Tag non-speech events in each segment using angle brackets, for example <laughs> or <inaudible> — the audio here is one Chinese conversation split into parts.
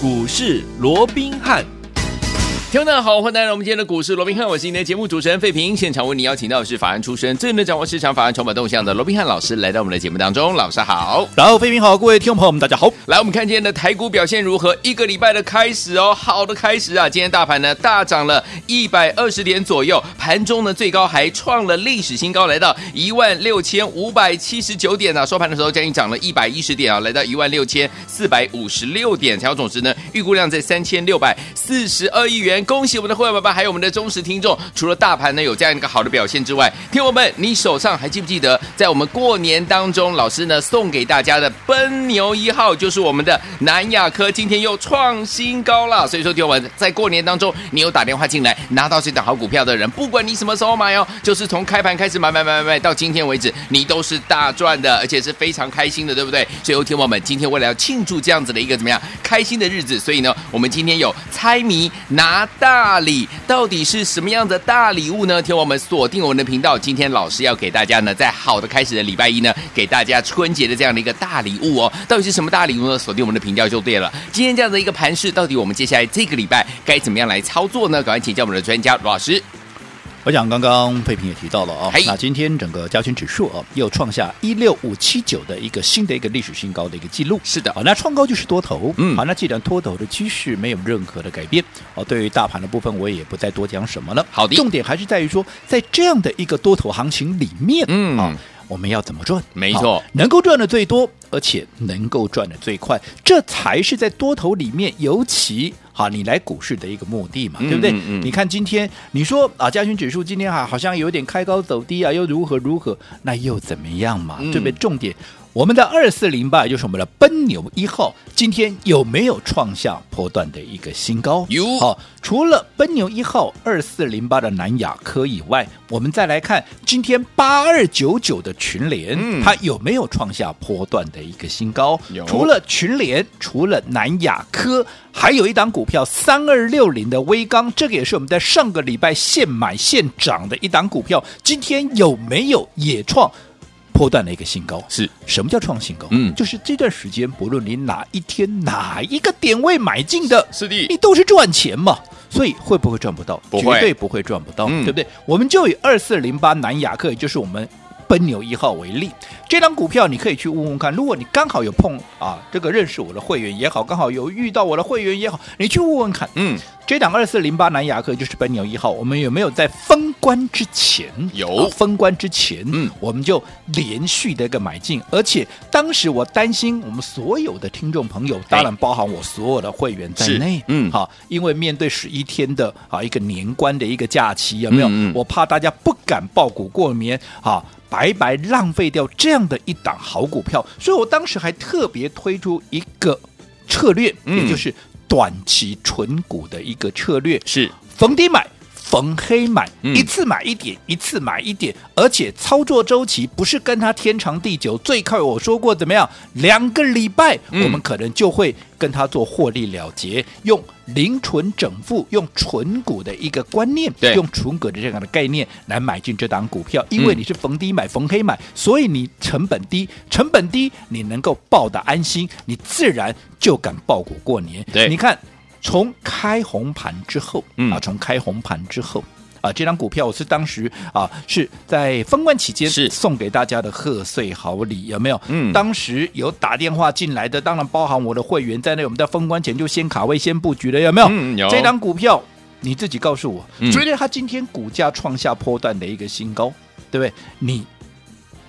股市罗宾汉。听众好，欢迎来到我们今天的股市罗宾汉，我是今天的节目主持人费平。现场为您邀请到的是法案出身、最能掌握市场法案筹码动向的罗宾汉老师，来到我们的节目当中。老师好，然后费平好，各位听众朋友们大家好。来，我们看今天的台股表现如何？一个礼拜的开始哦，好的开始啊！今天大盘呢大涨了一百二十点左右，盘中呢最高还创了历史新高，来到一万六千五百七十九点啊。收盘的时候将近涨了一百一十点啊，来到一万六千四百五十六点，成交总值呢预估量在三千六百四十二亿元。恭喜我们的会员。还有我们的忠实听众，除了大盘呢有这样一个好的表现之外，听友们，你手上还记不记得，在我们过年当中，老师呢送给大家的奔牛一号，就是我们的南亚科，今天又创新高了。所以说，听友们，在过年当中，你有打电话进来拿到这档好股票的人，不管你什么时候买哦，就是从开盘开始买买买买买到今天为止，你都是大赚的，而且是非常开心的，对不对？所以，听友们，今天为了要庆祝这样子的一个怎么样开心的日子，所以呢，我们今天有猜谜拿大礼。到底是什么样的大礼物呢？听我们锁定我们的频道，今天老师要给大家呢，在好的开始的礼拜一呢，给大家春节的这样的一个大礼物哦。到底是什么大礼物呢？锁定我们的频道就对了。今天这样的一个盘势，到底我们接下来这个礼拜该怎么样来操作呢？赶快请教我们的专家罗老师。我想刚刚费平也提到了啊、哦，那今天整个加权指数啊又创下一六五七九的一个新的一个历史新高的一个记录。是的，好，那创高就是多头，嗯，好，那既然多头的趋势没有任何的改变，哦，对于大盘的部分我也不再多讲什么了。好的，重点还是在于说，在这样的一个多头行情里面，嗯啊。我们要怎么赚？没错，能够赚的最多，而且能够赚的最快，这才是在多头里面，尤其哈，你来股市的一个目的嘛，嗯、对不对？嗯嗯、你看今天，你说啊，加权指数今天哈好像有点开高走低啊，又如何如何？那又怎么样嘛？对不对？重点。我们的二四零八，也就是我们的奔牛一号，今天有没有创下波段的一个新高？有。好，除了奔牛一号二四零八的南亚科以外，我们再来看今天八二九九的群联，嗯、它有没有创下波段的一个新高？有。除了群联，除了南亚科，还有一档股票三二六零的威钢，这个也是我们在上个礼拜现买现涨的一档股票，今天有没有也创？波段的一个新高是什么叫创新高？嗯，就是这段时间，不论你哪一天哪一个点位买进的，是的，你都是赚钱嘛。所以会不会赚不到？不，绝对不会赚不到，嗯、对不对？我们就以二四零八南亚克，也就是我们奔牛一号为例，这张股票你可以去问问看。如果你刚好有碰啊，这个认识我的会员也好，刚好有遇到我的会员也好，你去问问看，嗯。这档二四零八南亚克就是奔牛一号，我们有没有在封关之前有、啊、封关之前，嗯，我们就连续的一个买进，而且当时我担心我们所有的听众朋友，当然包含我所有的会员在内，嗯，好，因为面对十一天的啊一个年关的一个假期，有没有？嗯嗯、我怕大家不敢抱股过年，啊，白白浪费掉这样的一档好股票，所以我当时还特别推出一个策略，嗯、也就是。短期纯股的一个策略。是。逢低买，逢黑买，嗯、一次买一点，一次买一点，而且操作周期不是跟它天长地久，最快我说过怎么样？两个礼拜，嗯、我们可能就会跟它做获利了结，用零存整付，用纯股的一个观念，对用纯股的这样的概念来买进这档股票，因为你是逢低买，逢黑买，所以你成本低，成本低，你能够抱得安心，你自然就敢抱股过年。对，你看。从开红盘之后，嗯、啊，从开红盘之后，啊，这张股票我是当时啊是在封关期间是送给大家的贺岁好礼，有没有？嗯，当时有打电话进来的，当然包含我的会员在内，我们在封关前就先卡位、先布局了，有没有？嗯、有。这张股票你自己告诉我，嗯、觉得它今天股价创下波段的一个新高，对不对？你。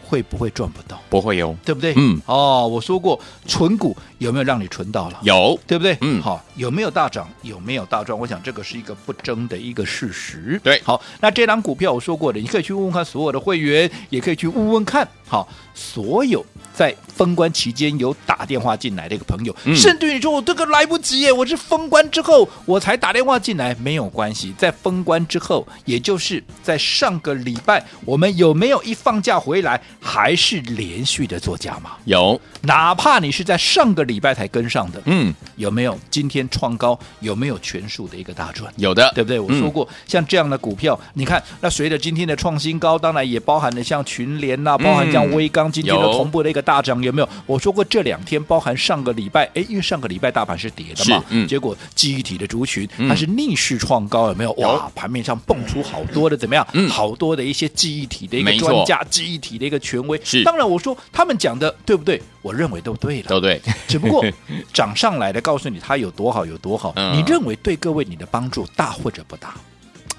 会不会赚不到？不会有，对不对？嗯，哦，我说过，存股有没有让你存到了？有，对不对？嗯，好，有没有大涨？有没有大赚？我想这个是一个不争的一个事实。对，好，那这档股票我说过的，你可以去问问看所有的会员，也可以去问问看，好，所有。在封关期间有打电话进来的一个朋友，嗯、甚至你说我这个来不及耶，我是封关之后我才打电话进来，没有关系，在封关之后，也就是在上个礼拜，我们有没有一放假回来还是连续的做加码？有，哪怕你是在上个礼拜才跟上的，嗯，有没有今天创高？有没有全数的一个大赚？有的，对不对？我说过，嗯、像这样的股票，你看，那随着今天的创新高，当然也包含了像群联呐、啊，包含像威刚今天的同步的一个。大涨，有没有？我说过这两天包含上个礼拜，哎，因为上个礼拜大盘是跌的嘛，嗯，结果记忆体的族群它是逆势创高，有没有？哇，盘面上蹦出好多的怎么样？嗯，好多的一些记忆体的一个专家，记忆体的一个权威。是，当然我说他们讲的对不对？我认为都对了，都对。只不过 <laughs> 涨上来的告诉你它有多好有多好，你认为对各位你的帮助大或者不大？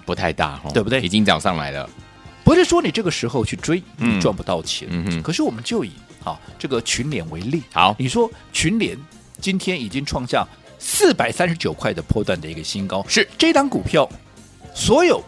不太大，对不对？已经涨上来了。不是说你这个时候去追，你赚不到钱。嗯嗯。可是我们就以啊这个群联为例，好，你说群联今天已经创下四百三十九块的破段的一个新高，是这档股票，所有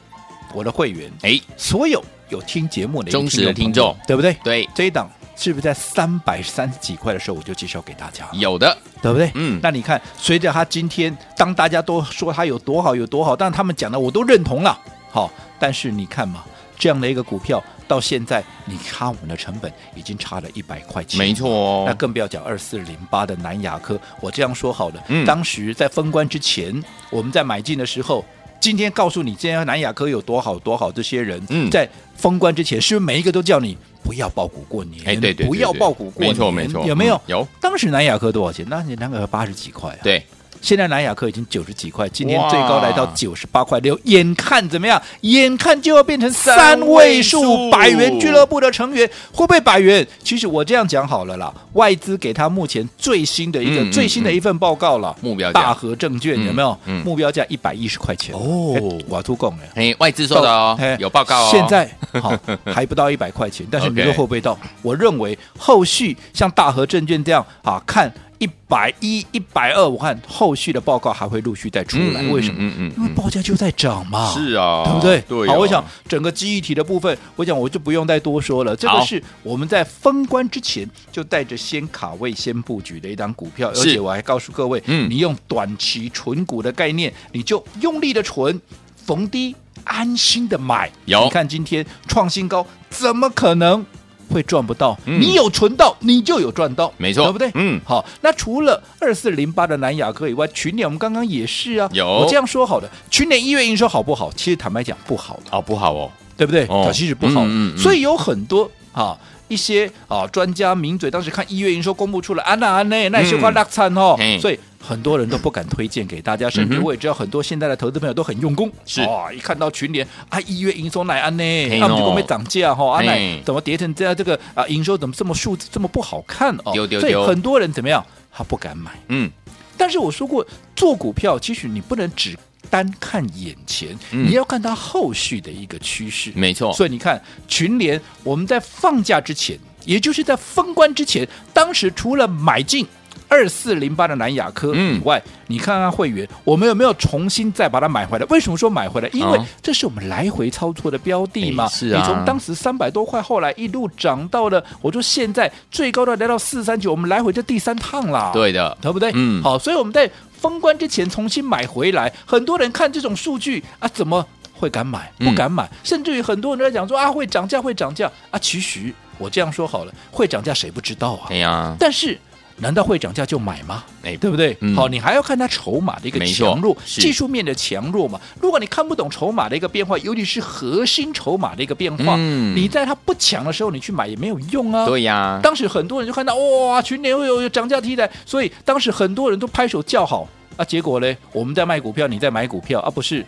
我的会员，哎，所有有听节目的忠实的听众，对不对？对，这一档是不是在三百三十几块的时候我就介绍给大家？有的，对不对？嗯。那你看，随着他今天，当大家都说他有多好有多好，但他们讲的我都认同了，好，但是你看嘛。这样的一个股票到现在，你看我们的成本已经差了一百块钱，没错哦。那更不要讲二四零八的南亚科，我这样说好了，嗯，当时在封关之前，我们在买进的时候，今天告诉你，今天南亚科有多好多好，这些人在封关之前，是不是每一个都叫你不要爆股过年？哎，对对，不要爆股过年，没错没错，有没有？有。当时南亚科多少钱？那你南亚科八十几块啊？对。现在南亚科已经九十几块，今天最高来到九十八块六，眼看怎么样？眼看就要变成三位数百元俱乐部的成员，会不会百元？其实我这样讲好了啦，外资给他目前最新的一个、嗯、最新的一份报告了，目标价大和证券有没有？嗯嗯、目标价一百一十块钱哦，我要出供了。哎，外资说的哦，有报告哦。现在 <laughs> 好还不到一百块钱，但是你说会不会到？我认为后续像大和证券这样啊，看。一百一、一百二，我看后续的报告还会陆续再出来。为什么？嗯嗯，因为报价就在涨嘛。是啊，对不对？对。好，我想整个记忆体的部分，我想我就不用再多说了。这个是我们在封关之前就带着先卡位、先布局的一档股票，而且我还告诉各位，嗯，你用短期存股的概念，你就用力的存，逢低安心的买。有，你看今天创新高，怎么可能？会赚不到，你有存到，你就有赚到，没错，对不对？嗯，好，那除了二四零八的南亚科以外，群联我们刚刚也是啊，有。我这样说好的，群联一月营收好不好？其实坦白讲不好哦，不好哦，对不对？哦，其实不好，嗯嗯，所以有很多啊一些啊专家名嘴当时看一月营收公布出来，安娜安内那也是块大餐哦，所以。很多人都不敢推荐给大家，甚至我也知道很多现在的投资朋友都很用功。是哇，一看到群联啊，一月营收乃安呢，他们就准备涨价哈，啊奶怎么跌成这样？这个啊营收怎么这么数字这么不好看哦？所以很多人怎么样？他不敢买。嗯，但是我说过，做股票其实你不能只单看眼前，你要看它后续的一个趋势。没错。所以你看群联，我们在放假之前，也就是在封关之前，当时除了买进。二四零八的南亚科以外，嗯、你看看会员，我们有没有重新再把它买回来？为什么说买回来？因为这是我们来回操作的标的嘛。是啊，你从当时三百多块，后来一路涨到了，我说现在最高的来到四三九，我们来回这第三趟啦。对的，对不对？嗯，好，所以我们在封关之前重新买回来，很多人看这种数据啊，怎么会敢买？不敢买，嗯、甚至于很多人在讲说啊，会涨价，会涨价啊。其实我这样说好了，会涨价谁不知道啊？对呀、啊，但是。难道会涨价就买吗？哎，对不对？嗯、好，你还要看它筹码的一个强弱，技术面的强弱嘛。如果你看不懂筹码的一个变化，尤其是核心筹码的一个变化，嗯、你在它不强的时候你去买也没有用啊。对呀，当时很多人就看到哇，群联会有涨价题材，所以当时很多人都拍手叫好啊。结果呢，我们在卖股票，你在买股票啊，不是？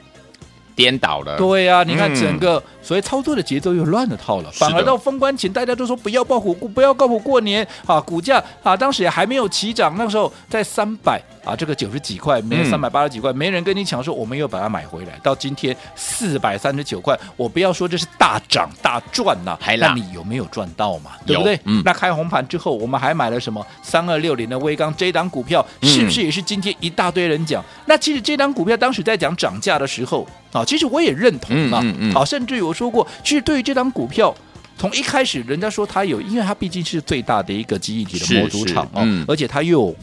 颠倒了，对呀、啊，你看整个所以操作的节奏又乱了套了，嗯、反而到封关前，大家都说不要抱股，不要抱股过年啊，股价啊，当时也还没有起涨，那时候在三百啊，这个九十几块，没有三百八十几块，嗯、没人跟你抢，说我们又把它买回来，到今天四百三十九块，我不要说这是大涨大赚呐、那你有没有赚到嘛？对不对？嗯、那开红盘之后，我们还买了什么三二六零的威刚这档股票，是不是也是今天一大堆人讲？嗯、那其实这档股票当时在讲涨价的时候。啊，其实我也认同啊，嗯嗯嗯、啊，甚至于我说过，其实对于这张股票，从一开始人家说它有，因为它毕竟是最大的一个记忆体的模组厂啊，嗯、而且它又有。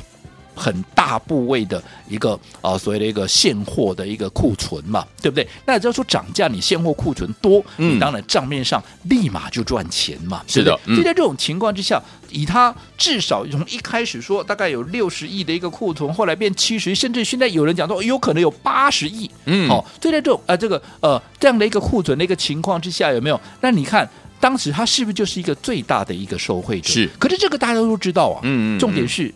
很大部位的一个啊，所谓的一个现货的一个库存嘛，对不对？那只要说涨价，你现货库存多，嗯、你当然账面上立马就赚钱嘛。是的，所以在这种情况之下，以它至少从一开始说大概有六十亿的一个库存，后来变七十，甚至现在有人讲说有可能有八十亿。嗯，好，所以在这种呃这个呃这样的一个库存的一个情况之下，有没有？那你看。当时他是不是就是一个最大的一个受惠者？是。可是这个大家都知道啊。嗯，嗯嗯。重点是，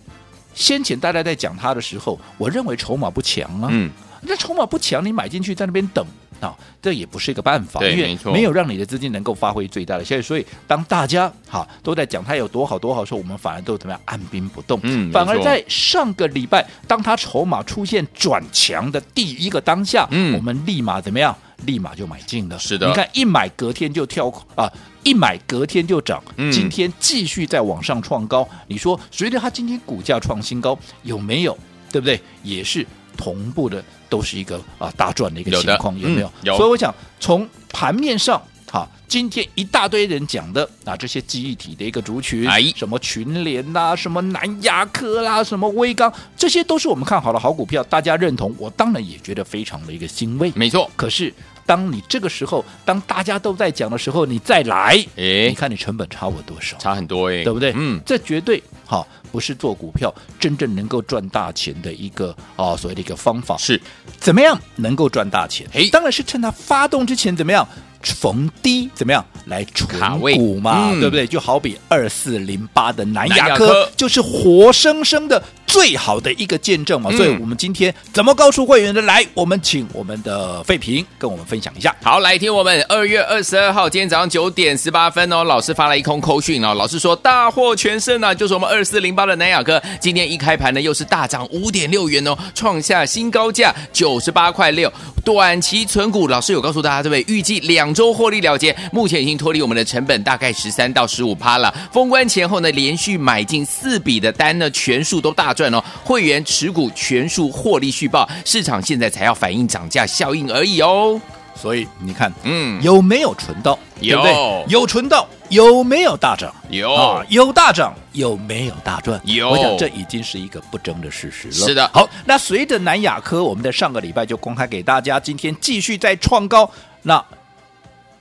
先前大家在讲他的时候，我认为筹码不强啊。嗯。那筹码不强，你买进去在那边等。啊、哦，这也不是一个办法，因为没有让你的资金能够发挥最大的效益。所以，当大家哈都在讲它有多好多好的时候，我们反而都怎么样按兵不动。嗯，反而在上个礼拜，当它筹码出现转强的第一个当下，嗯，我们立马怎么样？立马就买进了。是的，你看一买隔天就跳啊，一买隔天就涨，嗯、今天继续在往上创高。你说随着它今天股价创新高，有没有？对不对？也是。同步的都是一个啊大赚的一个情况，有，有没有？嗯、有。所以我想从盘面上，哈，今天一大堆人讲的啊，这些记忆体的一个族群，哎，什么群联呐、啊，什么南亚科啦，什么威刚，这些都是我们看好的好股票，大家认同，我当然也觉得非常的一个欣慰。没错。可是当你这个时候，当大家都在讲的时候，你再来，哎，你看你成本差我多少？差很多哎，对不对？嗯，这绝对好。不是做股票真正能够赚大钱的一个啊、哦，所谓的一个方法是怎么样能够赚大钱？哎，当然是趁它发动之前怎么样逢低怎么样来存股嘛，嗯、对不对？就好比二四零八的南亚科就是活生生的最好的一个见证嘛。嗯、所以我们今天怎么告诉会员的？来，我们请我们的费平跟我们分享一下。好，来听我们二月二十二号今天早上九点十八分哦，老师发了一空扣讯哦，老师说大获全胜啊，就是我们二四零八的南亚科，今天一开盘呢又是大涨五点六元哦，创下新高价九十八块六，短期存股，老师有告诉大家对不对？预计两周获利了结，目前已经脱离我们的成本大概十三到十五趴了。封关前后呢，连续买进四笔的单呢，全数都大赚哦，会员持股全数获利续报，市场现在才要反映涨价效应而已哦。所以你看，嗯，有没有存到？有，对对有存到，有没有大涨？有啊，有大涨，有没有大赚？有。我想这已经是一个不争的事实了。是的。好，那随着南亚科，我们在上个礼拜就公开给大家，今天继续在创高，那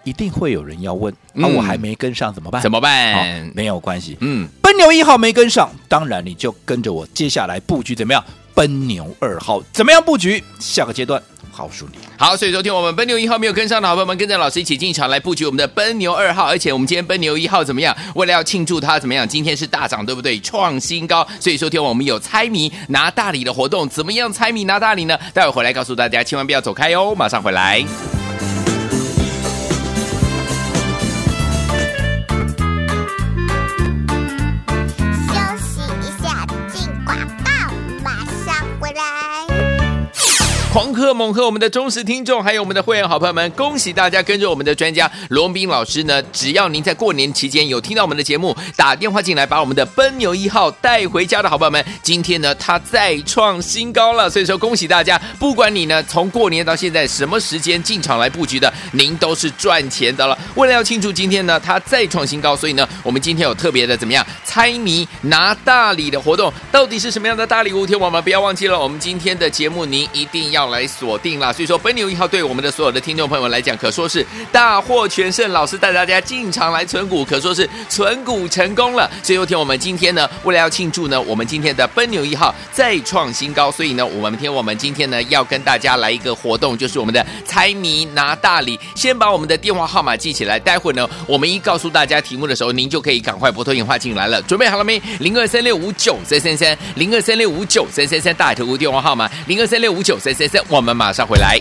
一定会有人要问，那、嗯啊、我还没跟上怎么办？怎么办？没有关系，嗯，奔牛一号没跟上，当然你就跟着我接下来布局怎么样？奔牛二号怎么样布局？下个阶段。告诉你，好，所以昨天我们奔牛一号没有跟上的好朋友们，跟着老师一起进场来布局我们的奔牛二号，而且我们今天奔牛一号怎么样？为了要庆祝它怎么样？今天是大涨，对不对？创新高，所以昨天我们有猜谜拿大礼的活动，怎么样猜谜拿大礼呢？待会回来告诉大家，千万不要走开哦，马上回来。狂贺猛贺我们的忠实听众，还有我们的会员好朋友们，恭喜大家跟着我们的专家罗文彬老师呢！只要您在过年期间有听到我们的节目，打电话进来把我们的奔牛一号带回家的好朋友们，今天呢他再创新高了，所以说恭喜大家！不管你呢从过年到现在什么时间进场来布局的，您都是赚钱的了。为了要庆祝今天呢他再创新高，所以呢我们今天有特别的怎么样猜谜拿大礼的活动，到底是什么样的大礼物？天王们不要忘记了，我们今天的节目您一定要。来锁定了，所以说奔牛一号对我们的所有的听众朋友们来讲，可说是大获全胜。老师带大家进场来存股，可说是存股成功了。所以有天我们今天呢，为了要庆祝呢，我们今天的奔牛一号再创新高，所以呢，我们天我们今天呢要跟大家来一个活动，就是我们的猜谜拿大礼。先把我们的电话号码记起来，待会呢，我们一告诉大家题目的时候，您就可以赶快拨通电话进来了。准备好了没？零二三六五九三三三，零二三六五九三三三，大头屋电话号码零二三六五九三三我们马上回来。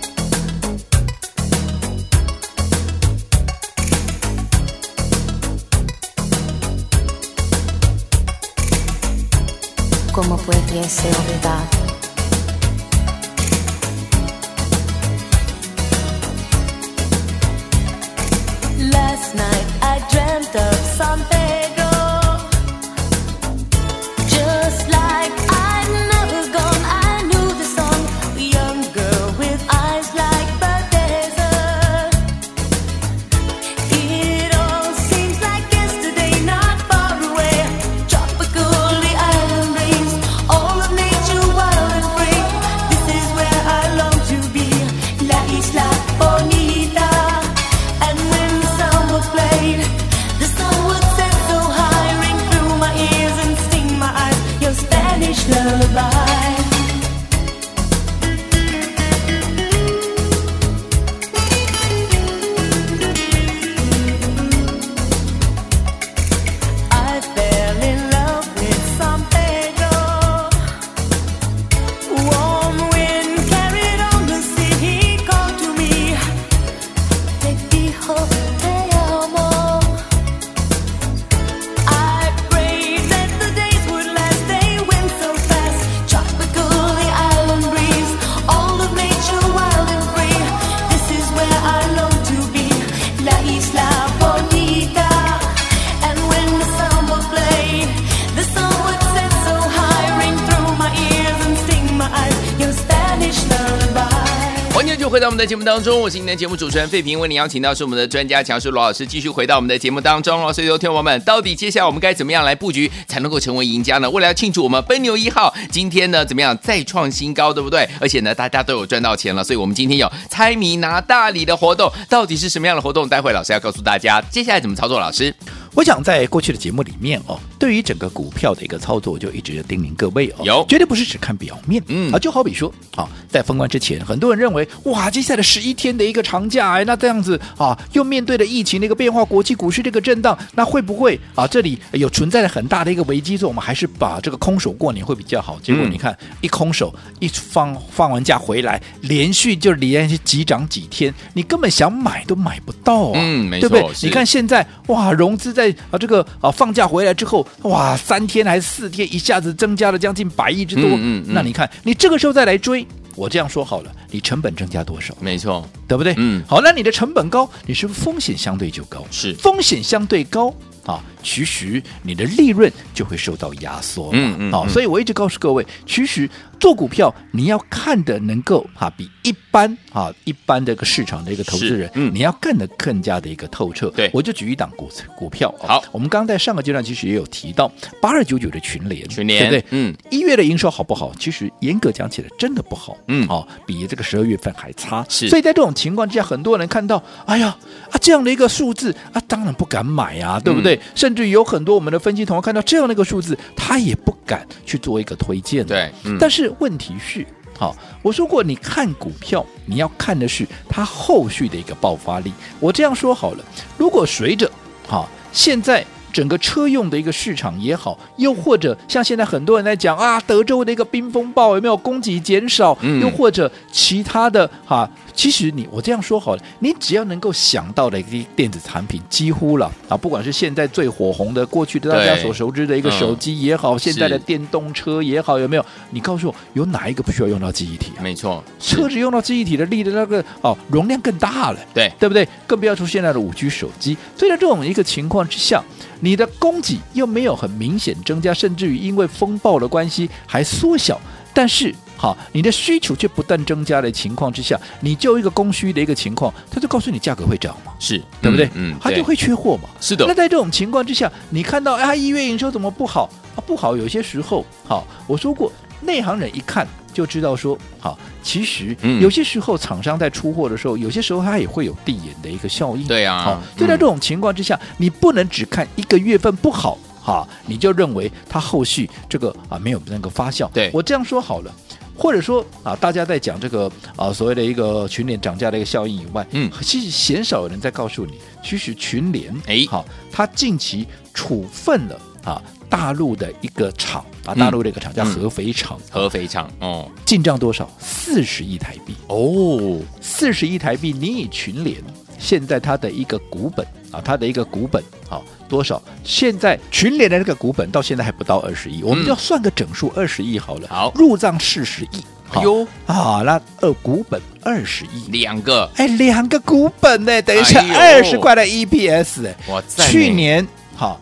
回到我们的节目当中，我是今天的节目主持人费平，为您邀请到是我们的专家强叔罗老师，继续回到我们的节目当中哦。所以，说，听众朋友们，到底接下来我们该怎么样来布局，才能够成为赢家呢？为了要庆祝我们奔牛一号今天呢，怎么样再创新高，对不对？而且呢，大家都有赚到钱了，所以我们今天有猜谜拿大礼的活动，到底是什么样的活动？待会老师要告诉大家，接下来怎么操作，老师。我想在过去的节目里面哦，对于整个股票的一个操作，就一直叮咛各位哦，有绝对不是只看表面，嗯啊，就好比说啊，在封关之前，很多人认为哇，接下来十一天的一个长假，哎，那这样子啊，又面对了疫情的一个变化，国际股市这个震荡，那会不会啊，这里有存在着很大的一个危机？所以我们还是把这个空手过年会比较好。结果你看，嗯、一空手一放放完假回来，连续就连续急涨几天，你根本想买都买不到啊，嗯，没错，对不对？你看现在哇，融资在。在啊，这个啊放假回来之后，哇，三天还是四天，一下子增加了将近百亿之多。嗯嗯，嗯，那你看，你这个时候再来追，我这样说好了，你成本增加多少？没错，对不对？嗯，好，那你的成本高，你是不是风险相对就高？是，风险相对高。啊，其实你的利润就会受到压缩。嗯嗯。啊，所以我一直告诉各位，其实做股票你要看的能够哈比一般啊一般的一个市场的一个投资人，嗯，你要看得更加的一个透彻。对，我就举一档股股票。好，我们刚刚在上个阶段其实也有提到八二九九的群联，群联对不对？嗯，一月的营收好不好？其实严格讲起来真的不好。嗯，哦，比这个十二月份还差。是，所以在这种情况之下，很多人看到，哎呀啊这样的一个数字啊，当然不敢买啊，对不对？甚至有很多我们的分析同学看到这样的一个数字，他也不敢去做一个推荐。对，嗯、但是问题是，好，我说过，你看股票，你要看的是它后续的一个爆发力。我这样说好了，如果随着好现在整个车用的一个市场也好，又或者像现在很多人在讲啊，德州的一个冰风暴有没有供给减少？嗯、又或者其他的哈。其实你我这样说好了，你只要能够想到的一个电子产品，几乎了啊，不管是现在最火红的，过去的大家所熟知的一个手机也好，嗯、现在的电动车也好，有没有？你告诉我，有哪一个不需要用到记忆体啊？没错，车子用到记忆体的力的那个哦，容量更大了，对对不对？更不要说现在的五 G 手机。所以在这种一个情况之下，你的供给又没有很明显增加，甚至于因为风暴的关系还缩小，但是。好，你的需求却不断增加的情况之下，你就一个供需的一个情况，他就告诉你价格会涨嘛，是对不对？嗯，他就会缺货嘛。是的。那在这种情况之下，你看到啊，一月营收怎么不好啊？不好，有些时候，好，我说过，内行人一看就知道说，好，其实有些时候厂商在出货的时候，有些时候它也会有递延的一个效应。对啊。好，就在这种情况之下，你不能只看一个月份不好，哈，你就认为它后续这个啊没有那个发酵。对，我这样说好了。或者说啊，大家在讲这个啊所谓的一个群联涨价的一个效应以外，嗯，其实鲜少有人在告诉你，其实群联哎，好，它近期处分了啊大陆的一个厂啊，大陆的一个厂叫合肥厂，合肥厂哦，进账多少？四十亿台币。哦，四十亿台币，你以群联现在它的一个股本啊，它的一个股本好多少？现在群联的这个股本到现在还不到二十亿，我们就算个整数二十亿好了。好，入账四十亿，哟啊，那二股本二十亿，两个，哎，两个股本呢，等于是二十块的 EPS 哎，哇，去年好。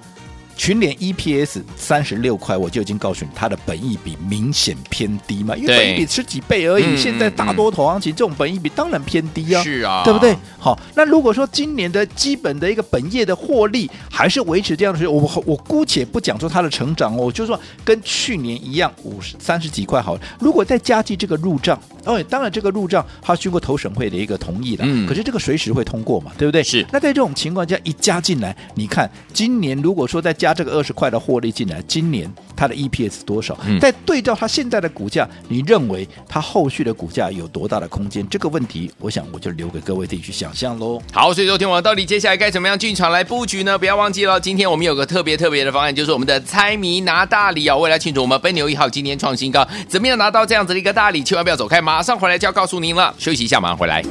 群联 EPS 三十六块，我就已经告诉你，它的本益比明显偏低嘛，因为本益比十几倍而已。嗯、现在大多头行情，这种本益比当然偏低啊，是啊，对不对？好，那如果说今年的基本的一个本业的获利还是维持这样的，我我姑且不讲说它的成长哦，我就说跟去年一样五十三十几块好了。如果再加计这个入账，哦，当然这个入账它经过投审会的一个同意了，嗯，可是这个随时会通过嘛，对不对？是。那在这种情况下一加进来，你看今年如果说再加这个二十块的获利进来，今年它的 EPS 多少？嗯、再对照它现在的股价，你认为它后续的股价有多大的空间？这个问题，我想我就留给各位自己去想象喽。好，所以说听完到底接下来该怎么样进场来布局呢？不要忘记了，今天我们有个特别特别的方案，就是我们的猜谜拿大礼啊！为了庆祝我们奔牛一号今天创新高，怎么样拿到这样子的一个大礼？千万不要走开，马上回来就要告诉您了。休息一下，马上回来。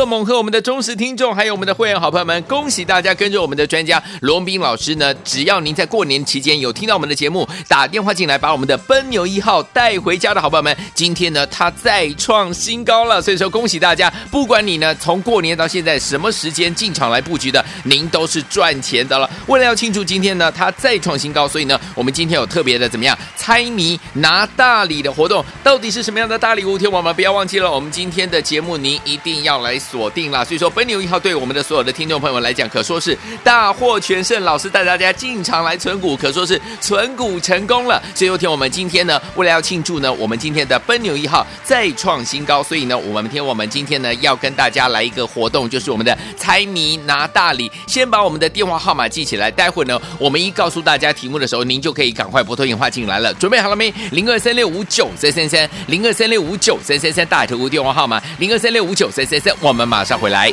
贺猛贺我们的忠实听众，还有我们的会员好朋友们，恭喜大家跟着我们的专家罗文彬老师呢！只要您在过年期间有听到我们的节目，打电话进来把我们的奔牛一号带回家的好朋友们，今天呢他再创新高了，所以说恭喜大家！不管你呢从过年到现在什么时间进场来布局的，您都是赚钱的了。为了要庆祝今天呢他再创新高，所以呢我们今天有特别的怎么样猜谜拿大礼的活动，到底是什么样的大礼物？天王们不要忘记了，我们今天的节目您一定要来锁定了。所以说奔牛一号对我们的所有的听众朋友们来讲，可说是大获全胜。老师带大家进场来存股，可说是存股成功了。所以有天我们今天呢，为了要庆祝呢，我们今天的奔牛一号再创新高，所以呢，我们天我们今天呢要跟大家来一个活动，就是我们的猜谜拿大礼。先把我们的电话号码记起来，待会呢，我们一告诉大家题目的时候，您就可以赶快拨通电话进来了。准备好了没？零二三六五九三三三，零二三六五九三三三，大头屋电话号码零二三六五九三三三，我们我们马上回来。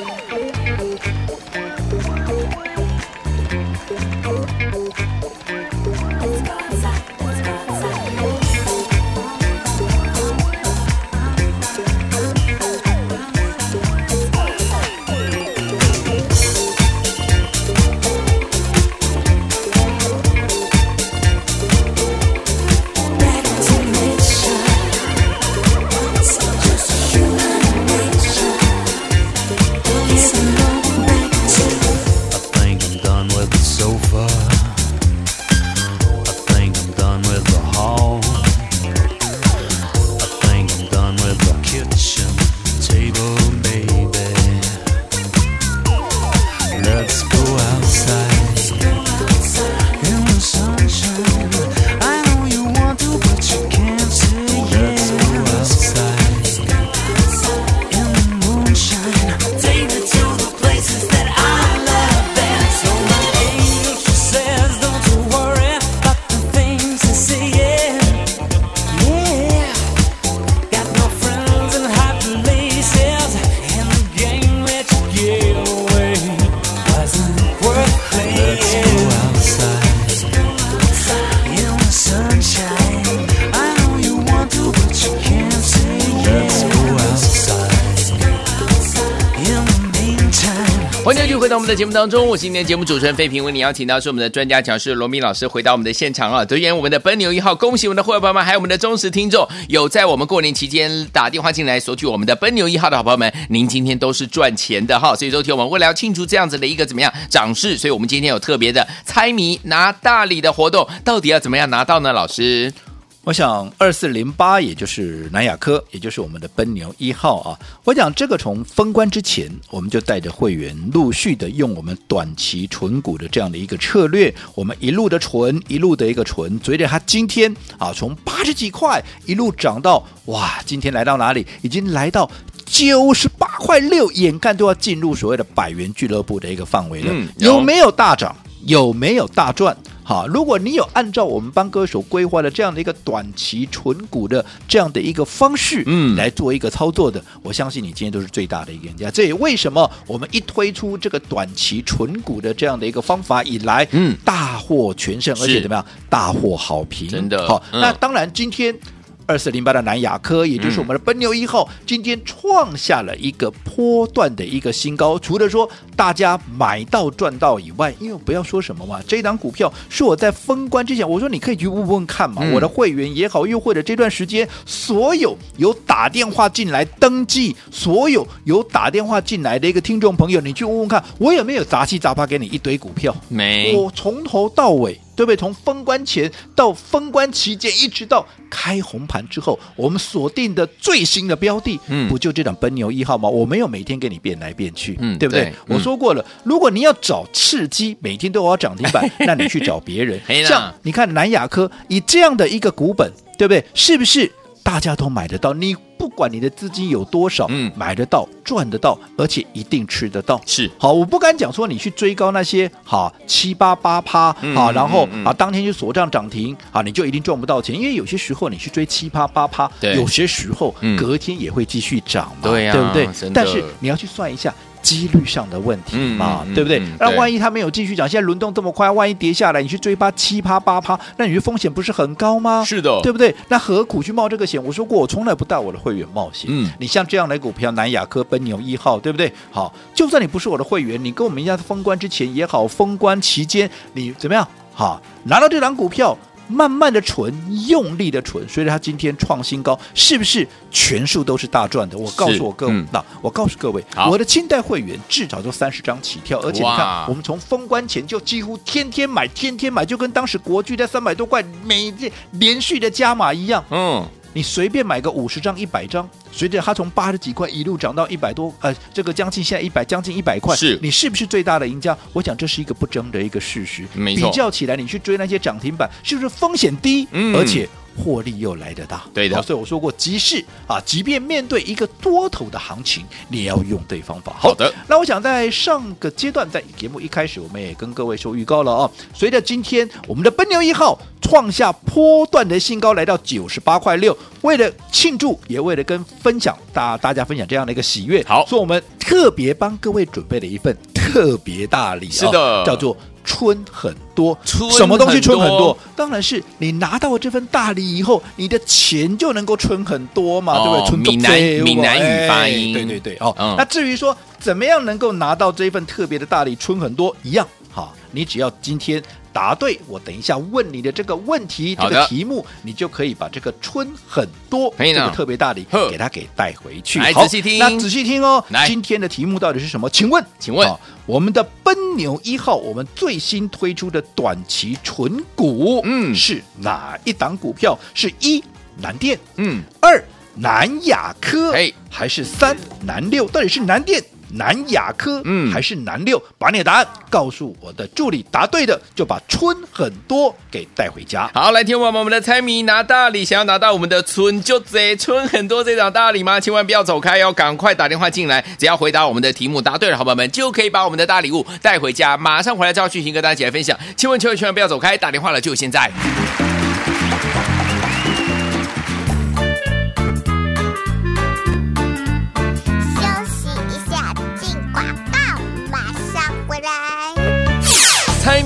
回到我们的节目当中，我是今天节目主持人费平，为你邀请到是我们的专家讲师罗明老师回到我们的现场啊，得言我们的奔牛一号，恭喜我们的会员朋友们，还有我们的忠实听众，有在我们过年期间打电话进来索取我们的奔牛一号的好朋友们，您今天都是赚钱的哈，所以说听我们为了要庆祝这样子的一个怎么样涨势，所以我们今天有特别的猜谜拿大礼的活动，到底要怎么样拿到呢？老师？我想二四零八，也就是南亚科，也就是我们的奔牛一号啊。我讲这个从封关之前，我们就带着会员陆续的用我们短期存股的这样的一个策略，我们一路的存，一路的一个存，随着它今天啊从八十几块一路涨到哇，今天来到哪里？已经来到九十八块六，眼看都要进入所谓的百元俱乐部的一个范围了。嗯，有，有没有大涨？有没有大赚？好，如果你有按照我们帮歌手规划的这样的一个短期存股的这样的一个方式，嗯，来做一个操作的，我相信你今天都是最大的一个赢家。这也为什么我们一推出这个短期存股的这样的一个方法以来，嗯，大获全胜，而且怎么样，大获好评，真的。好，那当然今天。二四零八的南亚科，也就是我们的奔牛一号，今天创下了一个波段的一个新高。除了说大家买到赚到以外，因为不要说什么嘛，这档股票是我在封关之前，我说你可以去问问看嘛，我的会员也好，又或者这段时间所有有打电话进来登记，所有有打电话进来的一个听众朋友，你去问问看，我有没有杂七杂八给你一堆股票？没，我从头到尾。对不对？从封关前到封关期间，一直到开红盘之后，我们锁定的最新的标的，嗯，不就这档奔牛一号吗？我没有每天给你变来变去，嗯，对不对？对嗯、我说过了，如果你要找刺激，每天都要涨停板，那你去找别人。<laughs> 像你看南亚科以这样的一个股本，对不对？是不是？大家都买得到，你不管你的资金有多少，嗯，买得到，赚得到，而且一定吃得到。是好，我不敢讲说你去追高那些好七八八趴，好、嗯，然后、嗯、啊当天就锁涨涨停，啊你就一定赚不到钱，因为有些时候你去追七八八趴，对，有些时候隔天也会继续涨嘛，嗯、对呀、啊，对不对？但是你要去算一下。几率上的问题嘛，嗯、对不对？那、万一它没有继续涨，现在轮动这么快，万一跌下来，你去追八七趴八趴，那你的风险不是很高吗？是的，对不对？那何苦去冒这个险？我说过，我从来不带我的会会员冒险。嗯，你像这样的股票，南亚科、奔牛一号，对不对？好，就算你不是我的会员，你跟我们一家封关之前也好，封关期间你怎么样？好，拿到这档股票。慢慢的存，用力的存，所以它今天创新高，是不是全数都是大赚的？我告诉我各位，嗯、那我告诉各位，我的清代会员至少都三十张起跳，而且你看，我们从封关前就几乎天天买，天天买，就跟当时国巨在三百多块，每天连续的加码一样。嗯。你随便买个五十张、一百张，随着它从八十几块一路涨到一百多，呃，这个将近现在一百，将近一百块，是你是不是最大的赢家？我想这是一个不争的一个事实。没错，比较起来，你去追那些涨停板，是不是风险低？嗯，而且。获利又来得大，对的。所以我说过，即使啊，即便面对一个多头的行情，你也要用对方法。好的，那我想在上个阶段，在节目一开始，我们也跟各位说预告了啊。随着今天我们的奔牛一号创下波段的新高，来到九十八块六，为了庆祝，也为了跟分享大大家分享这样的一个喜悦，好，所以我们特别帮各位准备了一份特别大礼，是的，叫做。春很多，春什么东西春很多？当然是你拿到了这份大礼以后，你的钱就能够春很多嘛，哦、对不对？闽南闽南语发音，对对对，哦，嗯、那至于说怎么样能够拿到这一份特别的大礼，春很多一样，好，你只要今天。答对，我等一下问你的这个问题，这个题目，你就可以把这个春很多这个特别大礼给他给带回去。好，仔细听，那仔细听哦。今天的题目到底是什么？请问，请问，我们的奔牛一号，我们最新推出的短期纯股，嗯，是哪一档股票？是一南电，嗯，二南亚科，哎，还是三南六？到底是南电？南亚科，嗯，还是南六？把你的答案告诉我的助理，答对的就把春很多给带回家。好，来听我们我们的猜谜拿大礼，想要拿到我们的春就贼春很多这档大礼吗？千万不要走开哦，赶快打电话进来，只要回答我们的题目答对了，好朋友们就可以把我们的大礼物带回家。马上回来，照剧情跟大家一起来分享。千万千万千万不要走开，打电话了就现在。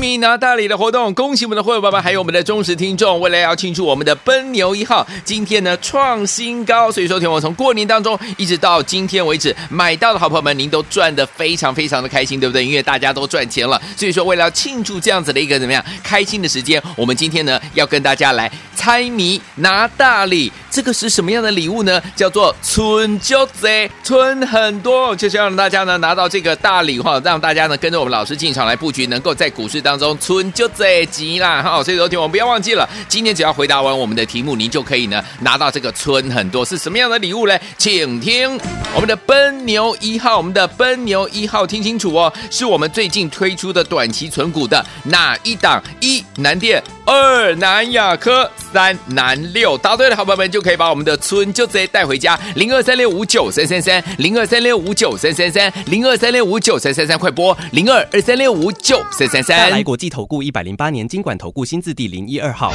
米拿大礼的活动，恭喜我们的会员爸爸，还有我们的忠实听众。为了要庆祝我们的奔牛一号今天呢创新高，所以说听我从过年当中一直到今天为止买到的好朋友们，您都赚的非常非常的开心，对不对？因为大家都赚钱了，所以说为了要庆祝这样子的一个怎么样开心的时间，我们今天呢要跟大家来猜谜拿大礼。这个是什么样的礼物呢？叫做春就贼，春很多，就是要让大家呢拿到这个大礼哈，让大家呢跟着我们老师进场来布局，能够在股市当中春就贼吉啦哈。所以昨天我们不要忘记了，今天只要回答完我们的题目，您就可以呢拿到这个春很多是什么样的礼物呢？请听我们的奔牛一号，我们的奔牛一号听清楚哦，是我们最近推出的短期存股的哪一档？一南电，二南亚科，三南六。答对的好朋友们就。可以把我们的村就直接带回家，零二三六五九三三三，零二三六五九三三三，零二三六五九三三三，快播零二二三六五九三三三。来国际投顾一百零八年经管投顾新字第零一二号。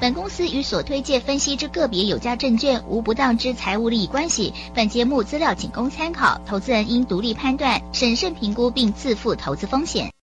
本公司与所推介分析之个别有价证券无不当之财务利益关系。本节目资料仅供参考，投资人应独立判断、审慎评估并自负投资风险。